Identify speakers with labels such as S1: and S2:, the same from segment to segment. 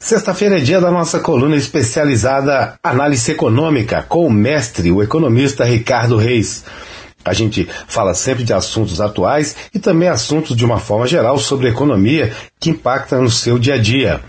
S1: Sexta-feira é dia da nossa coluna especializada Análise Econômica com o mestre, o economista Ricardo Reis. A gente fala sempre de assuntos atuais e também assuntos de uma forma geral sobre economia que impacta no seu dia a dia.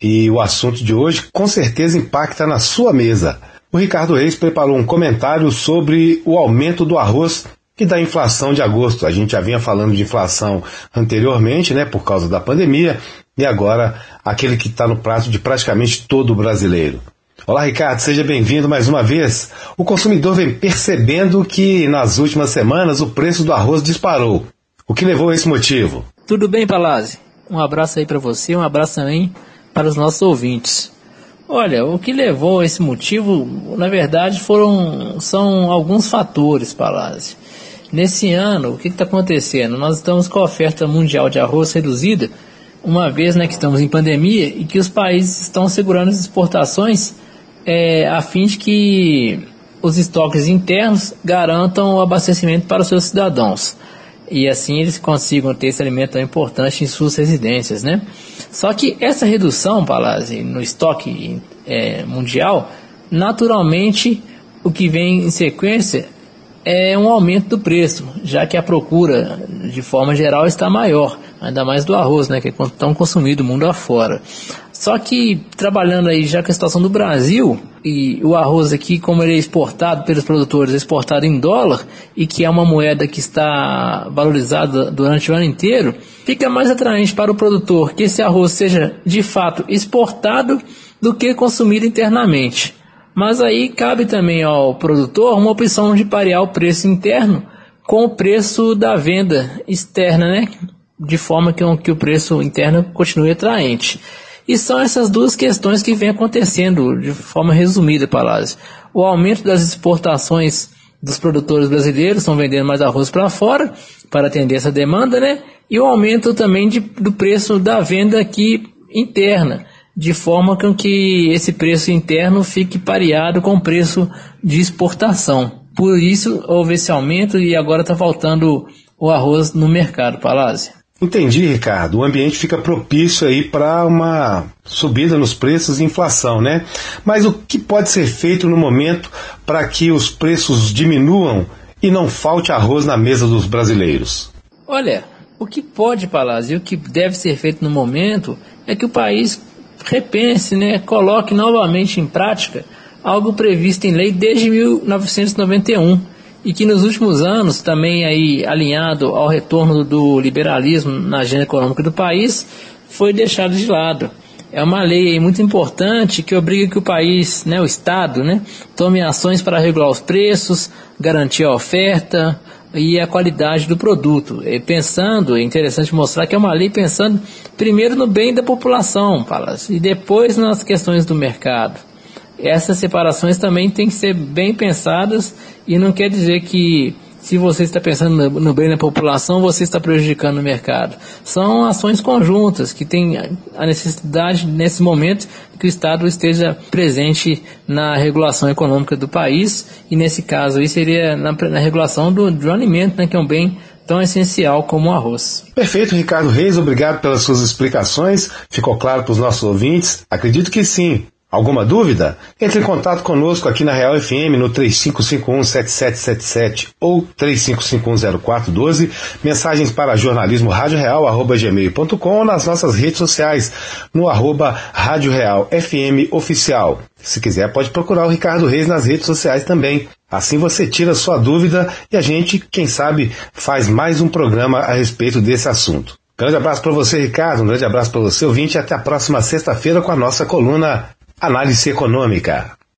S1: E o assunto de hoje com certeza impacta na sua mesa. O Ricardo Reis preparou um comentário sobre o aumento do arroz e da inflação de agosto. A gente já vinha falando de inflação anteriormente, né, por causa da pandemia, e agora aquele que está no prato de praticamente todo brasileiro. Olá, Ricardo, seja bem-vindo mais uma vez. O consumidor vem percebendo que nas últimas semanas o preço do arroz disparou. O que levou a esse motivo?
S2: Tudo bem, Palazzi? Um abraço aí para você, um abraço também para os nossos ouvintes. Olha, o que levou a esse motivo, na verdade, foram são alguns fatores, Palazzi. Nesse ano, o que está acontecendo? Nós estamos com a oferta mundial de arroz reduzida uma vez né, que estamos em pandemia e que os países estão segurando as exportações é, a fim de que os estoques internos garantam o abastecimento para os seus cidadãos. E assim eles consigam ter esse alimento tão importante em suas residências, né? Só que essa redução, Palazzi, no estoque é, mundial, naturalmente o que vem em sequência é um aumento do preço, já que a procura, de forma geral, está maior, ainda mais do arroz, né, que é tão consumido mundo afora. Só que, trabalhando aí já com a situação do Brasil, e o arroz aqui, como ele é exportado pelos produtores, é exportado em dólar, e que é uma moeda que está valorizada durante o ano inteiro, fica mais atraente para o produtor que esse arroz seja, de fato, exportado do que consumido internamente. Mas aí cabe também ao produtor uma opção de parear o preço interno com o preço da venda externa, né? De forma que, que o preço interno continue atraente. E são essas duas questões que vem acontecendo de forma resumida, Palácio. O aumento das exportações dos produtores brasileiros estão vendendo mais arroz para fora para atender essa demanda, né? E o aumento também de, do preço da venda aqui interna de forma com que esse preço interno fique pareado com o preço de exportação. Por isso houve esse aumento e agora está faltando o arroz no mercado, Palácio.
S1: Entendi, Ricardo. O ambiente fica propício aí para uma subida nos preços e inflação, né? Mas o que pode ser feito no momento para que os preços diminuam e não falte arroz na mesa dos brasileiros?
S2: Olha, o que pode, Palácio, e o que deve ser feito no momento é que o país repense, né, coloque novamente em prática algo previsto em lei desde 1991 e que nos últimos anos, também aí alinhado ao retorno do liberalismo na agenda econômica do país, foi deixado de lado. É uma lei muito importante que obriga que o país, né, o Estado, né, tome ações para regular os preços, garantir a oferta, e a qualidade do produto. E pensando, é interessante mostrar que é uma lei pensando primeiro no bem da população, Palácio, e depois nas questões do mercado. Essas separações também têm que ser bem pensadas e não quer dizer que se você está pensando no, bem da população, você está prejudicando o mercado. São ações conjuntas que têm a necessidade, nesse momento, que o Estado esteja presente na regulação econômica do país, e nesse caso aí seria na, na regulação do, do alimento, né, que é um bem tão essencial como o arroz.
S1: Perfeito, Ricardo Reis, obrigado pelas suas explicações. Ficou claro para os nossos ouvintes? Acredito que sim. Alguma dúvida? Entre em contato conosco aqui na Real FM no 3551-7777 ou 35510412, mensagens para jornalismo gmail.com ou nas nossas redes sociais no arroba Rádio Real FM Oficial. Se quiser, pode procurar o Ricardo Reis nas redes sociais também. Assim você tira sua dúvida e a gente, quem sabe, faz mais um programa a respeito desse assunto. Grande abraço para você, Ricardo. Um grande abraço para você, ouvinte. E até a próxima sexta-feira com a nossa coluna Análise Econômica.